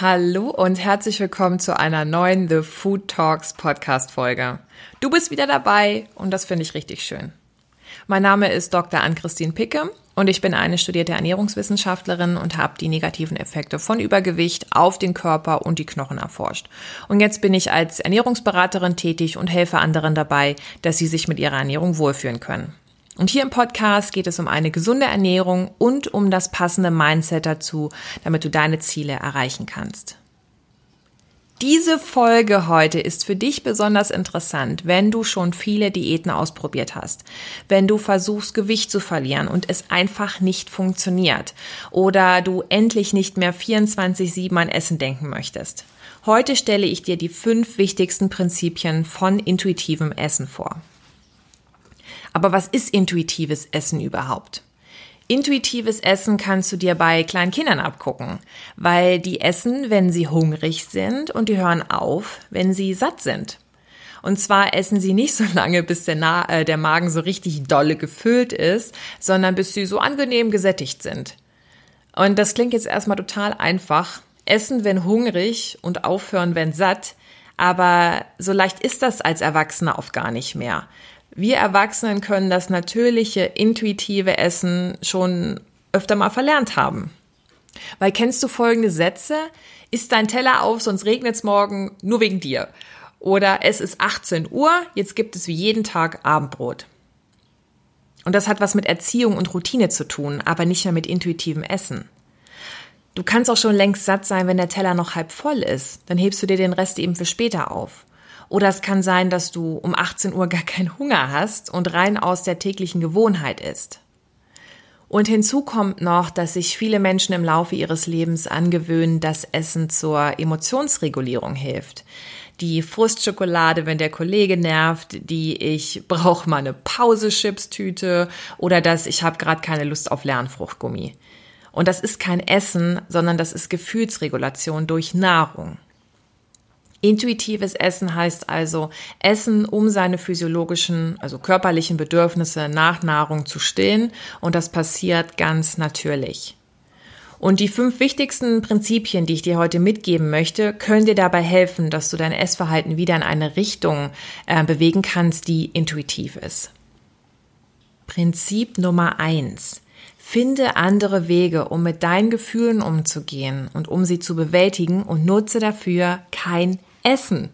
Hallo und herzlich willkommen zu einer neuen The Food Talks Podcast Folge. Du bist wieder dabei und das finde ich richtig schön. Mein Name ist Dr. Ann-Christine Picke und ich bin eine studierte Ernährungswissenschaftlerin und habe die negativen Effekte von Übergewicht auf den Körper und die Knochen erforscht. Und jetzt bin ich als Ernährungsberaterin tätig und helfe anderen dabei, dass sie sich mit ihrer Ernährung wohlfühlen können. Und hier im Podcast geht es um eine gesunde Ernährung und um das passende Mindset dazu, damit du deine Ziele erreichen kannst. Diese Folge heute ist für dich besonders interessant, wenn du schon viele Diäten ausprobiert hast, wenn du versuchst, Gewicht zu verlieren und es einfach nicht funktioniert oder du endlich nicht mehr 24-7 an Essen denken möchtest. Heute stelle ich dir die fünf wichtigsten Prinzipien von intuitivem Essen vor. Aber was ist intuitives Essen überhaupt? Intuitives Essen kannst du dir bei kleinen Kindern abgucken, weil die essen, wenn sie hungrig sind und die hören auf, wenn sie satt sind. Und zwar essen sie nicht so lange, bis der, Na äh, der Magen so richtig dolle gefüllt ist, sondern bis sie so angenehm gesättigt sind. Und das klingt jetzt erstmal total einfach. Essen, wenn hungrig und aufhören, wenn satt. Aber so leicht ist das als Erwachsener oft gar nicht mehr. Wir Erwachsenen können das natürliche, intuitive Essen schon öfter mal verlernt haben. Weil kennst du folgende Sätze? Ist dein Teller auf, sonst regnet es morgen nur wegen dir. Oder es ist 18 Uhr, jetzt gibt es wie jeden Tag Abendbrot. Und das hat was mit Erziehung und Routine zu tun, aber nicht mehr mit intuitivem Essen. Du kannst auch schon längst satt sein, wenn der Teller noch halb voll ist. Dann hebst du dir den Rest eben für später auf. Oder es kann sein, dass du um 18 Uhr gar keinen Hunger hast und rein aus der täglichen Gewohnheit isst. Und hinzu kommt noch, dass sich viele Menschen im Laufe ihres Lebens angewöhnen, dass Essen zur Emotionsregulierung hilft. Die Frustschokolade, wenn der Kollege nervt, die ich brauche mal eine Pause-Chips-Tüte oder dass ich habe gerade keine Lust auf Lernfruchtgummi. Und das ist kein Essen, sondern das ist Gefühlsregulation durch Nahrung. Intuitives Essen heißt also Essen, um seine physiologischen, also körperlichen Bedürfnisse nach Nahrung zu stillen und das passiert ganz natürlich. Und die fünf wichtigsten Prinzipien, die ich dir heute mitgeben möchte, können dir dabei helfen, dass du dein Essverhalten wieder in eine Richtung äh, bewegen kannst, die intuitiv ist. Prinzip Nummer eins. Finde andere Wege, um mit deinen Gefühlen umzugehen und um sie zu bewältigen und nutze dafür kein Essen.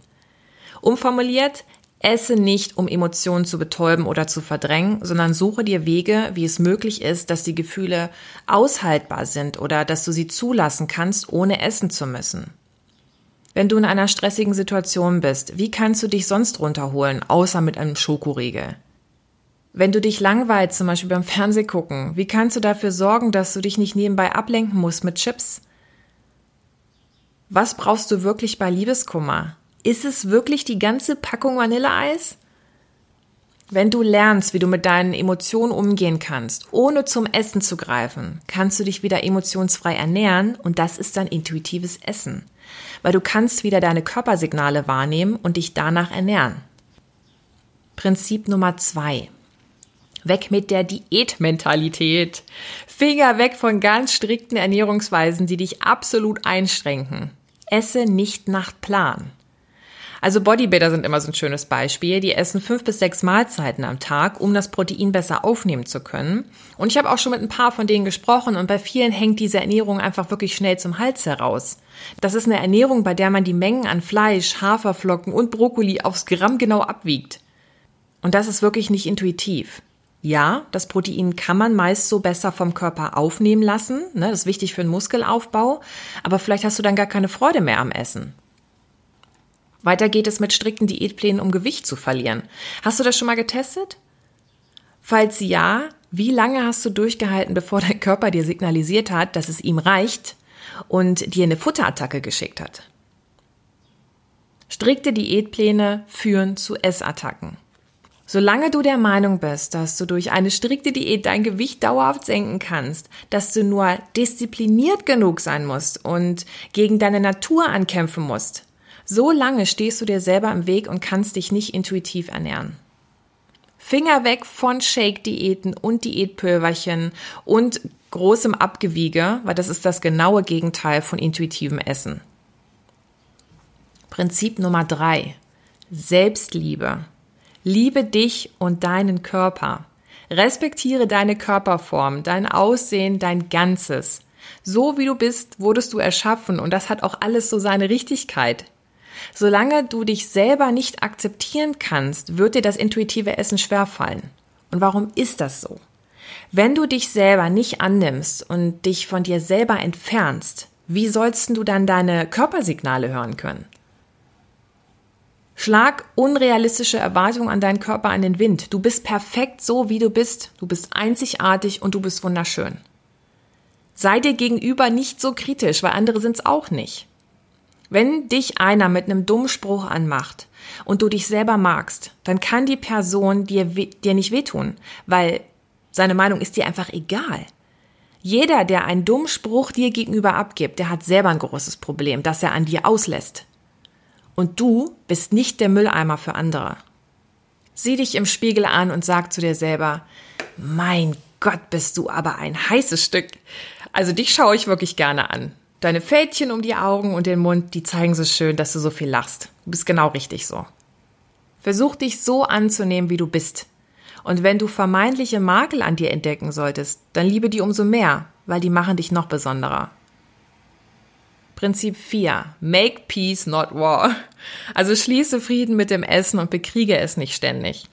Umformuliert, esse nicht, um Emotionen zu betäuben oder zu verdrängen, sondern suche dir Wege, wie es möglich ist, dass die Gefühle aushaltbar sind oder dass du sie zulassen kannst, ohne essen zu müssen. Wenn du in einer stressigen Situation bist, wie kannst du dich sonst runterholen, außer mit einem Schokoriegel? Wenn du dich langweilst, zum Beispiel beim Fernsehgucken, wie kannst du dafür sorgen, dass du dich nicht nebenbei ablenken musst mit Chips? Was brauchst du wirklich bei Liebeskummer? Ist es wirklich die ganze Packung Vanilleeis? Wenn du lernst, wie du mit deinen Emotionen umgehen kannst, ohne zum Essen zu greifen, kannst du dich wieder emotionsfrei ernähren und das ist dann intuitives Essen. Weil du kannst wieder deine Körpersignale wahrnehmen und dich danach ernähren. Prinzip Nummer zwei. Weg mit der Diätmentalität. Finger weg von ganz strikten Ernährungsweisen, die dich absolut einschränken. Esse nicht nach Plan. Also Bodybuilder sind immer so ein schönes Beispiel. Die essen fünf bis sechs Mahlzeiten am Tag, um das Protein besser aufnehmen zu können. Und ich habe auch schon mit ein paar von denen gesprochen und bei vielen hängt diese Ernährung einfach wirklich schnell zum Hals heraus. Das ist eine Ernährung, bei der man die Mengen an Fleisch, Haferflocken und Brokkoli aufs Gramm genau abwiegt. Und das ist wirklich nicht intuitiv. Ja, das Protein kann man meist so besser vom Körper aufnehmen lassen. Ne? Das ist wichtig für den Muskelaufbau. Aber vielleicht hast du dann gar keine Freude mehr am Essen. Weiter geht es mit strikten Diätplänen, um Gewicht zu verlieren. Hast du das schon mal getestet? Falls ja, wie lange hast du durchgehalten, bevor dein Körper dir signalisiert hat, dass es ihm reicht und dir eine Futterattacke geschickt hat? Strikte Diätpläne führen zu Essattacken. Solange du der Meinung bist, dass du durch eine strikte Diät dein Gewicht dauerhaft senken kannst, dass du nur diszipliniert genug sein musst und gegen deine Natur ankämpfen musst, so lange stehst du dir selber im Weg und kannst dich nicht intuitiv ernähren. Finger weg von Shake-Diäten und Diätpulverchen und großem Abgewiege, weil das ist das genaue Gegenteil von intuitivem Essen. Prinzip Nummer drei. Selbstliebe. Liebe dich und deinen Körper. Respektiere deine Körperform, dein Aussehen, dein Ganzes. So wie du bist, wurdest du erschaffen und das hat auch alles so seine Richtigkeit. Solange du dich selber nicht akzeptieren kannst, wird dir das intuitive Essen schwerfallen. Und warum ist das so? Wenn du dich selber nicht annimmst und dich von dir selber entfernst, wie sollst du dann deine Körpersignale hören können? Schlag unrealistische Erwartungen an deinen Körper an den Wind. Du bist perfekt so, wie du bist. Du bist einzigartig und du bist wunderschön. Sei dir gegenüber nicht so kritisch, weil andere sind es auch nicht. Wenn dich einer mit einem dummen Spruch anmacht und du dich selber magst, dann kann die Person dir, dir nicht wehtun, weil seine Meinung ist dir einfach egal. Jeder, der einen dummen Spruch dir gegenüber abgibt, der hat selber ein großes Problem, das er an dir auslässt. Und du bist nicht der Mülleimer für andere. Sieh dich im Spiegel an und sag zu dir selber, mein Gott, bist du aber ein heißes Stück. Also dich schaue ich wirklich gerne an. Deine Fältchen um die Augen und den Mund, die zeigen so schön, dass du so viel lachst. Du bist genau richtig so. Versuch dich so anzunehmen, wie du bist. Und wenn du vermeintliche Makel an dir entdecken solltest, dann liebe die umso mehr, weil die machen dich noch besonderer. Prinzip 4. Make peace, not war. Also schließe Frieden mit dem Essen und bekriege es nicht ständig.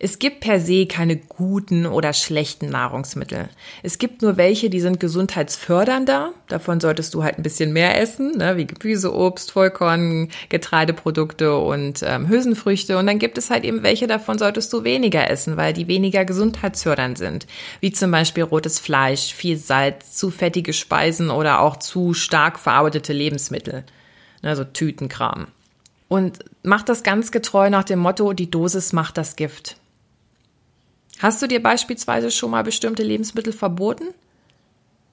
Es gibt per se keine guten oder schlechten Nahrungsmittel. Es gibt nur welche, die sind gesundheitsfördernder. Davon solltest du halt ein bisschen mehr essen, ne? wie Gemüse, Obst, Vollkorn, Getreideprodukte und ähm, Hülsenfrüchte. Und dann gibt es halt eben welche, davon solltest du weniger essen, weil die weniger gesundheitsfördernd sind. Wie zum Beispiel rotes Fleisch, viel Salz, zu fettige Speisen oder auch zu stark verarbeitete Lebensmittel. Also Tütenkram. Und mach das ganz getreu nach dem Motto, die Dosis macht das Gift. Hast du dir beispielsweise schon mal bestimmte Lebensmittel verboten?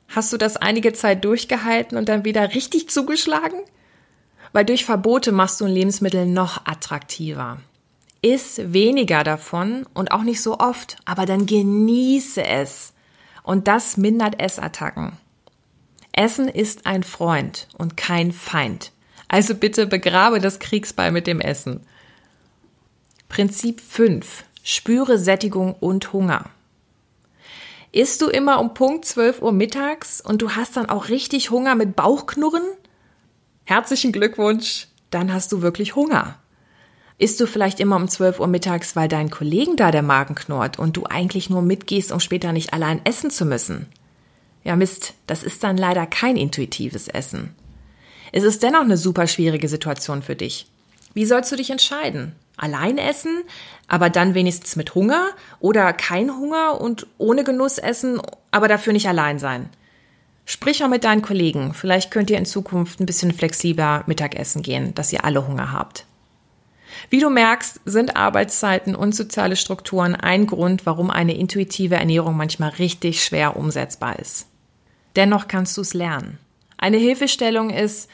Hast du das einige Zeit durchgehalten und dann wieder richtig zugeschlagen? Weil durch Verbote machst du ein Lebensmittel noch attraktiver. Iss weniger davon und auch nicht so oft, aber dann genieße es. Und das mindert Essattacken. Essen ist ein Freund und kein Feind. Also bitte begrabe das Kriegsball mit dem Essen. Prinzip 5. Spüre Sättigung und Hunger. Isst du immer um Punkt 12 Uhr mittags und du hast dann auch richtig Hunger mit Bauchknurren? Herzlichen Glückwunsch, dann hast du wirklich Hunger. Isst du vielleicht immer um 12 Uhr mittags, weil deinen Kollegen da der Magen knurrt und du eigentlich nur mitgehst, um später nicht allein essen zu müssen? Ja, Mist, das ist dann leider kein intuitives Essen. Es ist dennoch eine super schwierige Situation für dich. Wie sollst du dich entscheiden? Allein essen, aber dann wenigstens mit Hunger oder kein Hunger und ohne Genuss essen, aber dafür nicht allein sein. Sprich auch mit deinen Kollegen. Vielleicht könnt ihr in Zukunft ein bisschen flexibler Mittagessen gehen, dass ihr alle Hunger habt. Wie du merkst, sind Arbeitszeiten und soziale Strukturen ein Grund, warum eine intuitive Ernährung manchmal richtig schwer umsetzbar ist. Dennoch kannst du es lernen. Eine Hilfestellung ist,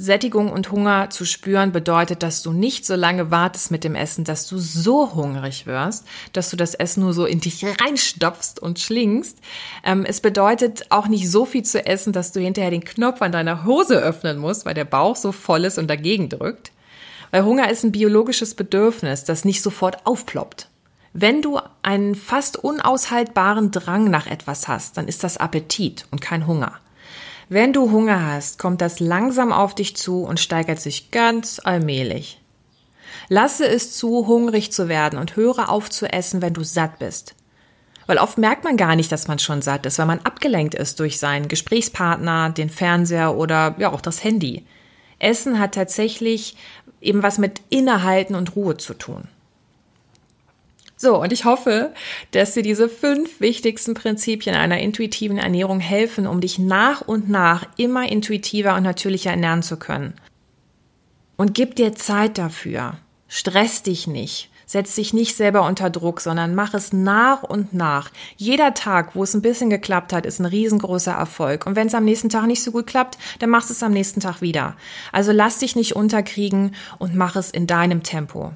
Sättigung und Hunger zu spüren bedeutet, dass du nicht so lange wartest mit dem Essen, dass du so hungrig wirst, dass du das Essen nur so in dich reinstopfst und schlingst. Ähm, es bedeutet auch nicht so viel zu essen, dass du hinterher den Knopf an deiner Hose öffnen musst, weil der Bauch so voll ist und dagegen drückt. Weil Hunger ist ein biologisches Bedürfnis, das nicht sofort aufploppt. Wenn du einen fast unaushaltbaren Drang nach etwas hast, dann ist das Appetit und kein Hunger. Wenn du Hunger hast, kommt das langsam auf dich zu und steigert sich ganz allmählich. Lasse es zu, hungrig zu werden und höre auf zu essen, wenn du satt bist. Weil oft merkt man gar nicht, dass man schon satt ist, weil man abgelenkt ist durch seinen Gesprächspartner, den Fernseher oder ja auch das Handy. Essen hat tatsächlich eben was mit Innehalten und Ruhe zu tun. So, und ich hoffe, dass dir diese fünf wichtigsten Prinzipien einer intuitiven Ernährung helfen, um dich nach und nach immer intuitiver und natürlicher ernähren zu können. Und gib dir Zeit dafür. Stress dich nicht. Setz dich nicht selber unter Druck, sondern mach es nach und nach. Jeder Tag, wo es ein bisschen geklappt hat, ist ein riesengroßer Erfolg. Und wenn es am nächsten Tag nicht so gut klappt, dann machst du es am nächsten Tag wieder. Also lass dich nicht unterkriegen und mach es in deinem Tempo.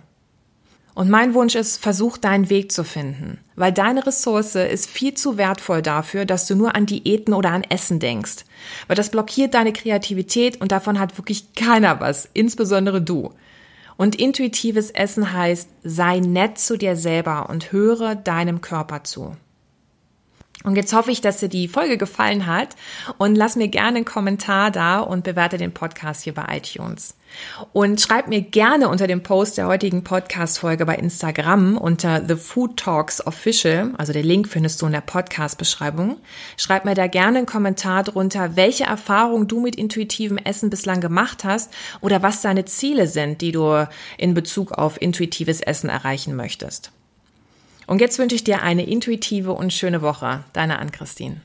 Und mein Wunsch ist, versuch deinen Weg zu finden, weil deine Ressource ist viel zu wertvoll dafür, dass du nur an Diäten oder an Essen denkst. Weil das blockiert deine Kreativität und davon hat wirklich keiner was, insbesondere du. Und intuitives Essen heißt, sei nett zu dir selber und höre deinem Körper zu. Und jetzt hoffe ich, dass dir die Folge gefallen hat und lass mir gerne einen Kommentar da und bewerte den Podcast hier bei iTunes. Und schreib mir gerne unter dem Post der heutigen Podcast-Folge bei Instagram unter The Food Talks Official, also der Link findest du in der Podcast-Beschreibung. Schreib mir da gerne einen Kommentar drunter, welche Erfahrungen du mit intuitivem Essen bislang gemacht hast oder was deine Ziele sind, die du in Bezug auf intuitives Essen erreichen möchtest. Und jetzt wünsche ich dir eine intuitive und schöne Woche. Deine Ann-Christine.